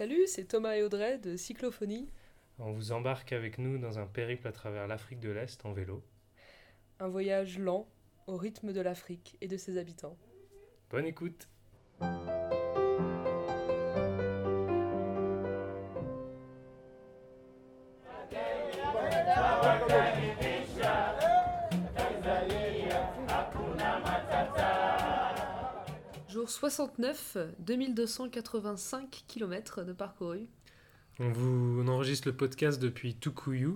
Salut, c'est Thomas et Audrey de Cyclophonie, On vous embarque avec nous dans un périple à travers l'Afrique de l'Est en vélo. un voyage lent au rythme de l'Afrique et de ses habitants. Bonne écoute Jour 69, 2285 km de parcouru. on, vous, on enregistre le podcast depuis Tukuyu,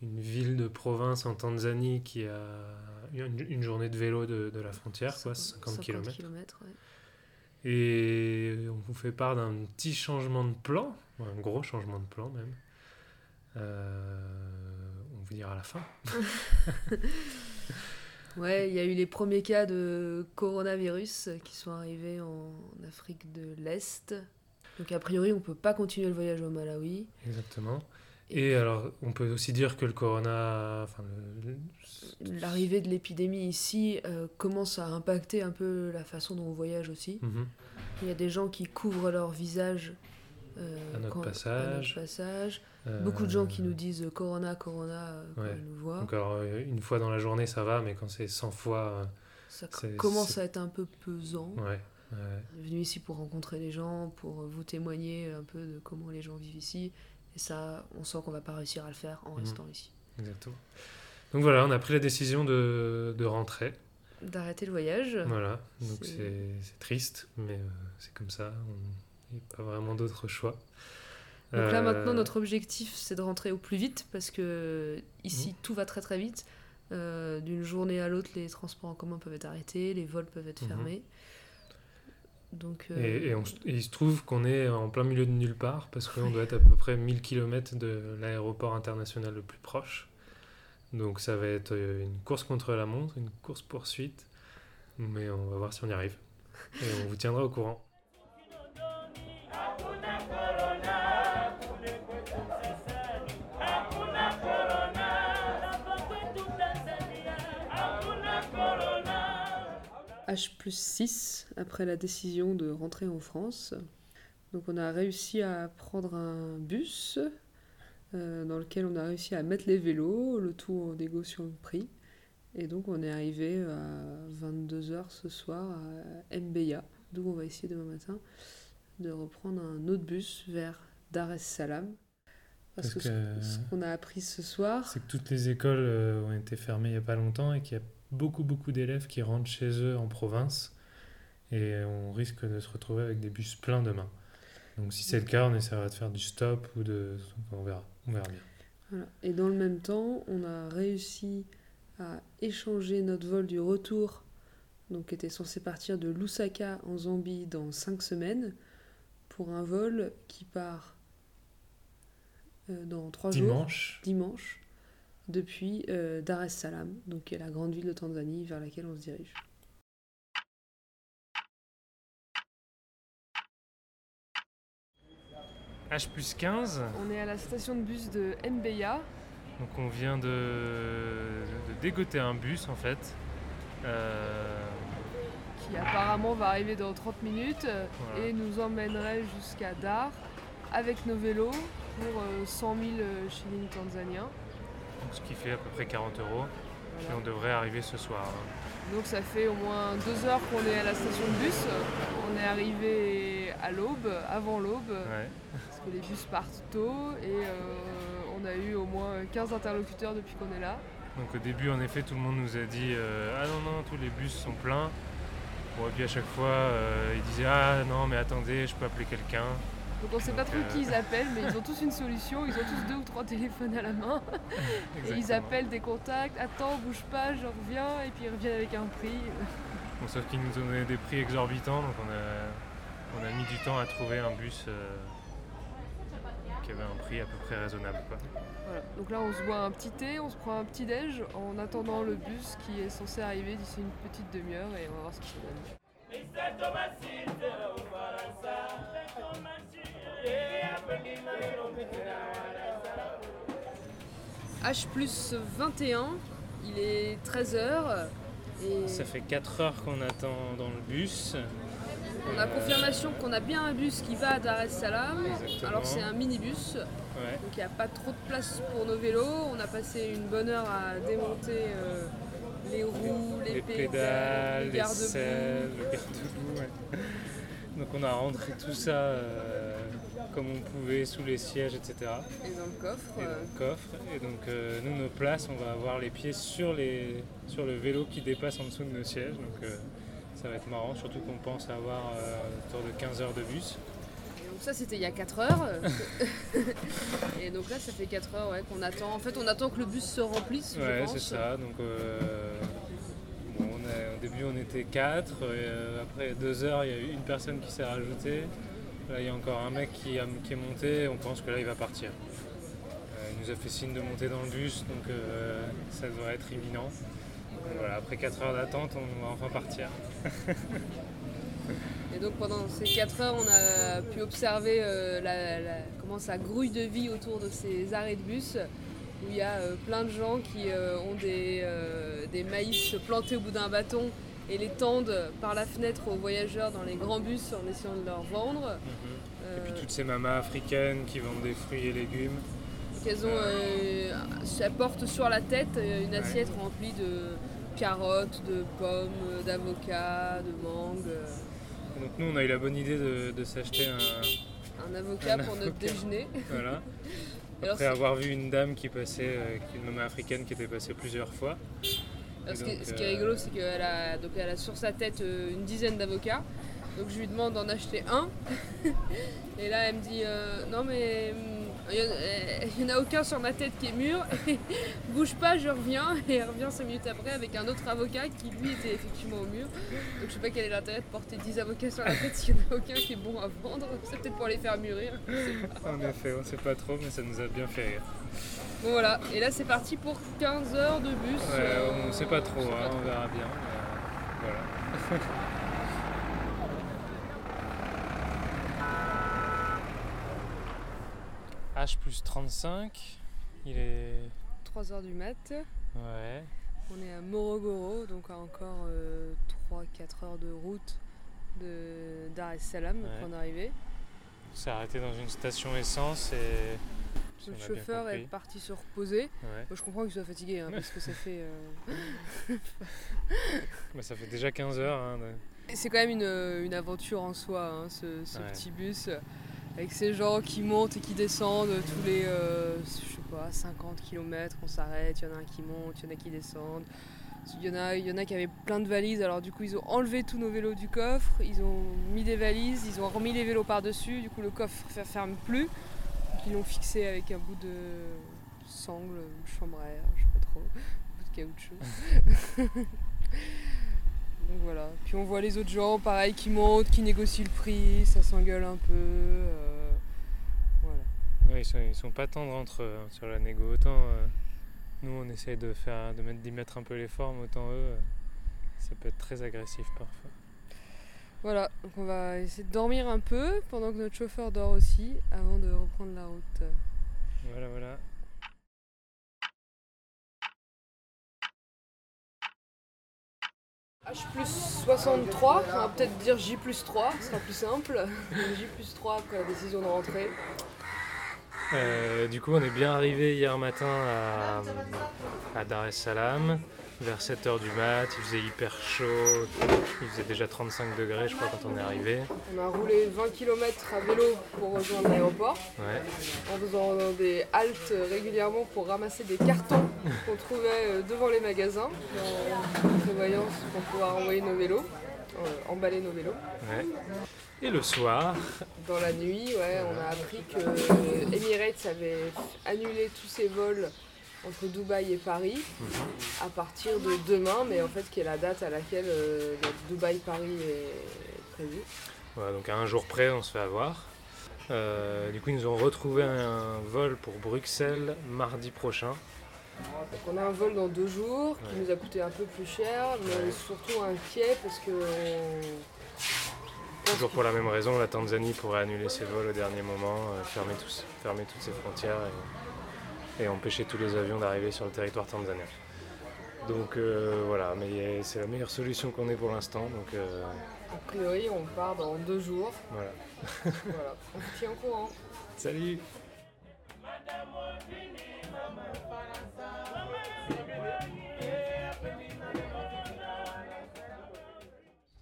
une ville de province en Tanzanie qui a une, une journée de vélo de, de la frontière, quoi, 50 km. ouais. Et on vous fait part d'un petit changement de plan, un gros changement de plan même. Euh, on vous dira à la fin. Ouais, il y a eu les premiers cas de coronavirus qui sont arrivés en Afrique de l'Est. Donc a priori, on peut pas continuer le voyage au Malawi. Exactement. Et alors, on peut aussi dire que le corona, enfin, le- L'arrivée de l'épidémie ici euh, commence à impacter un peu la façon dont on voyage aussi. Mhm. Il y a des gens qui couvrent leur visage À notre quand- passage. à notre passage. Euh, Beaucoup de gens qui nous disent euh, Corona, Corona euh, quand Ouais. ils nous voient. Donc alors, euh, une fois dans la journée, ça va, mais quand c'est 100 fois, Ça commence à être un peu pesant. euh, ouais, venu ici pour rencontrer les gens, pour vous témoigner un peu de comment les gens vivent ici. Et ça, on sent qu'on va pas réussir à le faire en Mhm. restant ici. exactement. Donc voilà, on a pris la décision de, de rentrer. D'arrêter le voyage. Voilà, donc C'est- triste, mais euh, c'est comme ça. N'y a pas vraiment d'autre choix. Donc là Euh, maintenant notre objectif c'est de rentrer au plus vite parce que ici Mhm. tout va très très vite. Euh, D'une journée à l'autre les transports en commun peuvent être arrêtés, les vols peuvent être Mhm. fermés. Donc euh, Et, et on et il se trouve qu'on est en plein milieu de nulle part parce qu'on doit être à peu près 1000 km de l'aéroport international le plus proche. Donc ça va être une course contre la montre, une course poursuite. Mais on va voir si on y arrive. Et on vous tiendra au courant. H plus 6 après la décision de rentrer en France. Donc on a réussi à prendre un bus euh, dans lequel on a réussi à mettre les vélos, le tout en négociant le prix. Et donc on est arrivé à 22h ce soir à Mbeya, d'où on va essayer demain matin de reprendre un autre bus vers Dar es Salaam. Parce, que, ce- qu'on a appris ce soir, C'est que toutes les écoles euh, ont été fermées il n'y a pas longtemps et qu'il y a beaucoup beaucoup d'élèves qui rentrent chez eux en province et on risque de se retrouver avec des bus pleins demain. Donc si c'est le cas, on essaiera de faire du stop ou de... on verra, on verra bien. Voilà. Et dans le même temps, on a réussi à échanger notre vol du retour, donc qui était censé partir de Lusaka en Zambie dans 5 semaines, pour un vol qui part euh, dans 3 jours, Dimanche, dimanche, depuis euh, Dar es Salaam, donc qui est la grande ville de Tanzanie vers laquelle on se dirige. H plus 15, On est à la station de bus de Mbeya. donc on vient de, de dégoter un bus en fait. Euh, qui apparemment va arriver dans 30 minutes euh, Voilà. et nous emmènerait jusqu'à Dar avec nos vélos pour euh, 100 000 euh, shillings tanzaniens. Ce qui fait à peu près 40 euros. Et on devrait arriver ce soir. Donc ça fait au moins deux heures qu'on est à la station de bus. On est arrivé à l'aube, avant l'aube, Ouais. parce que les bus partent tôt et euh, on a eu au moins 15 interlocuteurs depuis qu'on est là. Donc au début, en effet, tout le monde nous a dit euh, Ah non, non, tous les bus sont pleins. Bon, et puis à chaque fois, euh, ils disaient Ah non, mais attendez, je peux appeler quelqu'un. Donc on sait pas trop euh, qui ils appellent, mais ils ont tous une solution, ils ont tous deux ou trois téléphones à la main. Et ils appellent des contacts, attends, bouge pas, je reviens, et puis ils reviennent avec un prix. Bon, sauf qu'ils nous donnaient des prix exorbitants, donc on a, on a mis du temps à trouver un bus euh, qui avait un prix à peu près raisonnable. Quoi. Voilà. Donc là, on se boit un petit thé, on se prend un petit déj en attendant le bus qui est censé arriver d'ici une petite demi-heure et on va voir ce que ça donne. H plus 21, il est 13h et Ça fait 4 heures qu'on attend dans le bus. on a confirmation qu'on a bien un bus qui va à Dar es Salaam. Exactement. Alors c'est un minibus, Ouais. donc il n'y a pas trop de place pour nos vélos. On a passé une bonne heure à démonter euh, les roues, les, les pédales, pédales, les les garde-boue. selles, le garde-boue. ouais. Donc on a rentré tout ça euh, comme on pouvait sous les sièges, etc. Et dans le coffre. Et euh, dans le coffre. Et donc euh, nous, nos places, on va avoir les pieds sur, les, sur le vélo qui dépasse en dessous de nos sièges. Donc euh, ça va être marrant, surtout qu'on pense avoir euh, autour de 15 heures de bus. et donc ça c'était il y a 4 heures. et donc là ça fait 4 heures ouais, qu'on attend. En fait on attend que le bus se remplisse. Ouais, c'est ça. Donc, on était quatre. euh, après deux heures, il y a eu une personne qui s'est rajoutée. Là, il y a encore un mec qui, est monté. On pense que là, il va partir. Euh, il nous a fait signe de monter dans le bus, donc euh, ça doit être imminent. Voilà, après 4 heures d'attente, on va enfin partir. Et donc pendant ces 4 heures, on a pu observer comment ça grouille de vie autour de ces arrêts de bus, où il y a plein de gens qui ont des maïs plantés au bout d'un bâton et les tendent par la fenêtre aux voyageurs dans les grands bus en essayant de leur vendre. Et puis Euh, toutes ces mamas africaines qui vendent des fruits et légumes. qu'elles ont, euh, elles portent sur la tête euh, une assiette remplie de carottes, de pommes, d'avocats, de mangues. euh, Donc nous, on a eu la bonne idée de, de s'acheter un, Un avocat Un pour notre déjeuner. Voilà. Après avoir vu une dame qui passait, une maman africaine qui était passée plusieurs fois. Ce, qui, donc, ce qui est rigolo, c'est qu'elle a, donc elle a sur sa tête euh, une dizaine d'avocats. Donc je lui demande d'en acheter un. Et là, elle me dit euh, Non, mais hum, il n'y en a aucun sur ma tête qui est mûr. Bouge pas, je reviens. Et elle revient 5 minutes après avec un autre avocat qui lui était effectivement au mur. Donc je sais pas quel est l'intérêt de porter 10 avocats sur la tête s'il n'y en a aucun qui est bon à vendre. C'est peut-être pour les faire mûrir. pas. En effet, on sait pas trop, mais ça nous a bien fait rire. Bon voilà, et là c'est parti pour 15 heures de bus. Ouais, Euh, on sait pas trop, on sait hein, pas on verra bien. euh, voilà. H plus 35, il est. 3 heures du mat. Ouais. On est à Morogoro, donc à encore 3-4 heures de route de Dar es Salaam, Ouais. pour en arriver. On s'est arrêté dans une station essence et. si Le chauffeur est parti se reposer. Ouais. Je comprends qu'il soit fatigué, hein, parce que ça fait... euh, Bah, ça fait déjà 15 heures. hein, de- C'est quand même une, une aventure en soi, hein, ce, ce Ouais. petit bus, euh, avec ces gens qui montent et qui descendent tous les, euh, je sais pas, 50 km, on s'arrête, il y en a un qui monte, il y en a qui descendent. Il y, en a, il y en a qui avaient plein de valises, alors du coup ils ont enlevé tous nos vélos du coffre, ils ont mis des valises, ils ont remis les vélos par-dessus, du coup le coffre ne ferme plus. Donc ils l'ont fixé avec un bout de sangle, chambre à air, je sais pas trop, un bout de caoutchouc. Donc voilà. Puis on voit les autres gens, pareil, qui montent, qui négocient le prix, ça s'engueule un peu. euh. Ouais, ils, sont, ils sont pas tendres entre eux hein, sur la négo. Autant euh, nous on essaye de faire de mettre d'y mettre un peu les formes, autant eux euh, ça peut être très agressif parfois. Voilà, donc on va essayer de dormir un peu pendant que notre chauffeur dort aussi avant de reprendre la route. Voilà voilà. H plus 63, on va peut-être dire J plus 3, ce sera plus simple. J plus 3 après la décision de rentrer. Euh, du coup on est bien arrivé hier matin à, à Dar es Salaam. Vers 7h du mat, il faisait hyper chaud, il faisait déjà 35 degrés je crois quand on est arrivé. On a roulé 20 km à vélo pour rejoindre l'aéroport, Ouais. en faisant des haltes régulièrement pour ramasser des cartons qu'on trouvait euh, devant les magasins, en prévoyance pour pouvoir envoyer nos vélos, emballer nos vélos. ouais. Et le soir, Dans la nuit, ouais, on a appris que Emirates avait annulé tous ses vols entre Dubaï et Paris à partir de demain, mais en fait qui est la date à laquelle euh, Dubaï-Paris est prévu. Voilà, donc à un jour près, on se fait avoir. Euh, du coup, ils nous ont retrouvé un vol pour Bruxelles mardi prochain. Donc on a un vol dans deux jours qui Ouais. nous a coûté un peu plus cher, mais Ouais. surtout inquiet parce que on- Toujours pour la même raison, la Tanzanie pourrait annuler ses vols au dernier moment, euh, fermer, tous- fermer toutes ses frontières et, et empêcher tous les avions d'arriver sur le territoire tanzanien. Donc euh, voilà, mais c'est la meilleure solution qu'on ait pour l'instant. Donc euh, A priori, on part dans deux jours. Voilà. voilà. On se tient au courant. Salut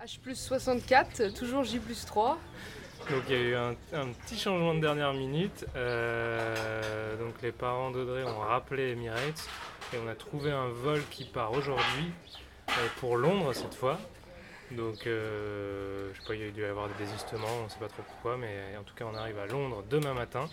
H plus 64, toujours J plus 3. Donc il y a eu un, petit changement de dernière minute. Euh, donc les parents d'Audrey ont rappelé Emirates et on a trouvé un vol qui part aujourd'hui euh, pour Londres cette fois. Donc euh, je sais pas, il y a dû y avoir des désistements, on sait pas trop pourquoi, mais en tout cas on arrive à Londres demain matin.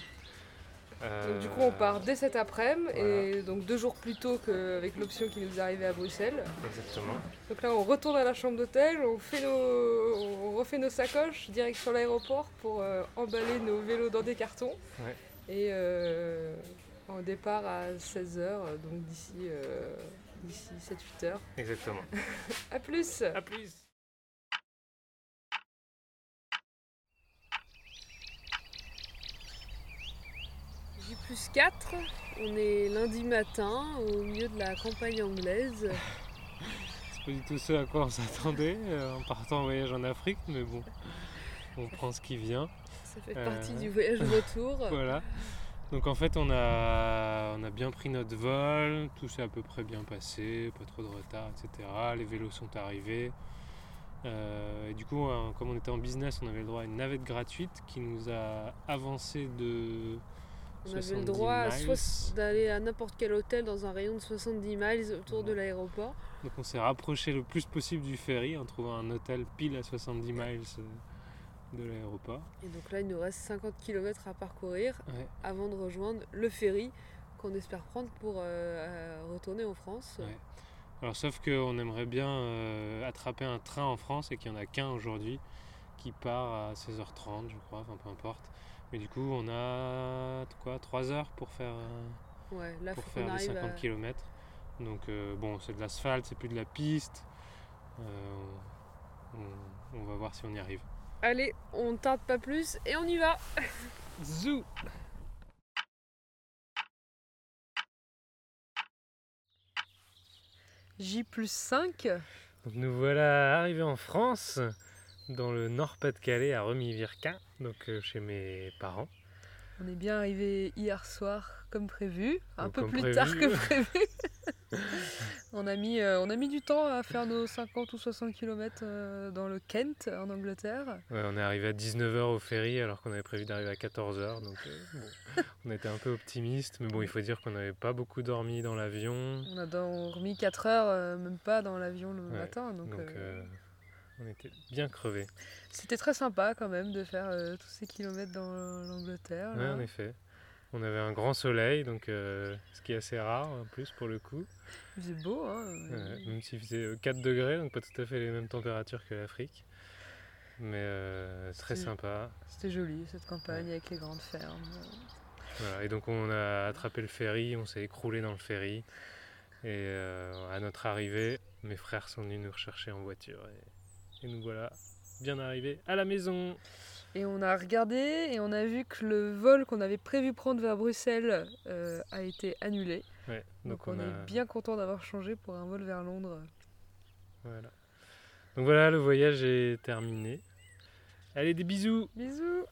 Donc, du coup, on part dès cet après-midi et donc deux jours plus tôt qu'avec l'option qui nous est arrivée à Bruxelles. Exactement. Donc là, on retourne à la chambre d'hôtel, on, fait nos, on refait nos sacoches direct sur l'aéroport pour euh, emballer nos vélos dans des cartons. Ouais. Et euh, on départ à 16h, donc d'ici euh, d'ici 7-8 heures. Exactement. A plus À plus J plus 4, on est lundi matin au milieu de la campagne anglaise. C'est pas du tout ce à quoi on s'attendait euh, en partant en voyage en Afrique, mais bon, on prend ce qui vient. Ça fait Euh, partie du voyage retour. Voilà. Donc en fait on a, on a bien pris notre vol, tout s'est à peu près bien passé, pas trop de retard, etc. Les vélos sont arrivés. Euh, et du coup, hein, comme on était en business, on avait le droit à une navette gratuite qui nous a avancé de On avait le 70 droit à d'aller à n'importe quel hôtel dans un rayon de 70 miles autour de l'aéroport. Donc on s'est rapproché le plus possible du ferry en trouvant un hôtel pile à 70 miles euh, de l'aéroport. Et donc là, il nous reste 50 km à parcourir Ouais. avant de rejoindre le ferry qu'on espère prendre pour euh, euh, retourner en France. Ouais. Alors sauf qu'on aimerait bien euh, attraper un train en France et qu'il n'y en a qu'un aujourd'hui qui part à 16h30 je crois, enfin peu importe. Mais du coup on a quoi 3 heures pour faire, euh, Ouais, là, pour faire arrive 50 à... km. Donc euh, bon c'est de l'asphalte, c'est plus de la piste. Euh, on, on va voir si on y arrive. Allez, on ne tarde pas plus et on y va Zou J plus 5 Donc nous voilà arrivés en France, dans le Nord-Pas-de-Calais, à Remy-Virca, donc euh, chez mes parents. On est bien arrivé hier soir comme prévu, un Donc, peu plus prévu. tard que prévu. on, a mis, euh, on a mis du temps à faire nos 50 ou 60 km dans le Kent en Angleterre. Ouais, on est arrivé à 19h au ferry alors qu'on avait prévu d'arriver à 14h, donc euh, bon, on était un peu optimiste, mais bon, il faut dire qu'on n'avait pas beaucoup dormi dans l'avion, On a dormi 4 heures, euh, même pas dans l'avion le Ouais, matin. Donc, donc euh, euh, on était bien crevés. c'était très sympa quand même de faire euh, tous ces kilomètres dans l'Angleterre. Là. en effet. On avait un grand soleil, donc euh, ce qui est assez rare en plus pour le coup, Il faisait beau. Hein, même s'il faisait euh, 4 degrés, donc pas tout à fait les mêmes températures que l'Afrique. Mais euh, très sympa. C'était joli cette campagne avec les grandes fermes. Voilà, et donc on a attrapé le ferry, on s'est écroulé dans le ferry. Et euh, à notre arrivée, mes frères sont venus nous rechercher en voiture. Et, et nous voilà bien arrivés à la maison. Et on a regardé et on a vu que le vol qu'on avait prévu prendre vers Bruxelles euh, a été annulé. Ouais, Donc, donc, on, on, a... est bien content d'avoir changé pour un vol vers Londres. Voilà. Donc voilà, le voyage est terminé. Allez, des bisous Bisous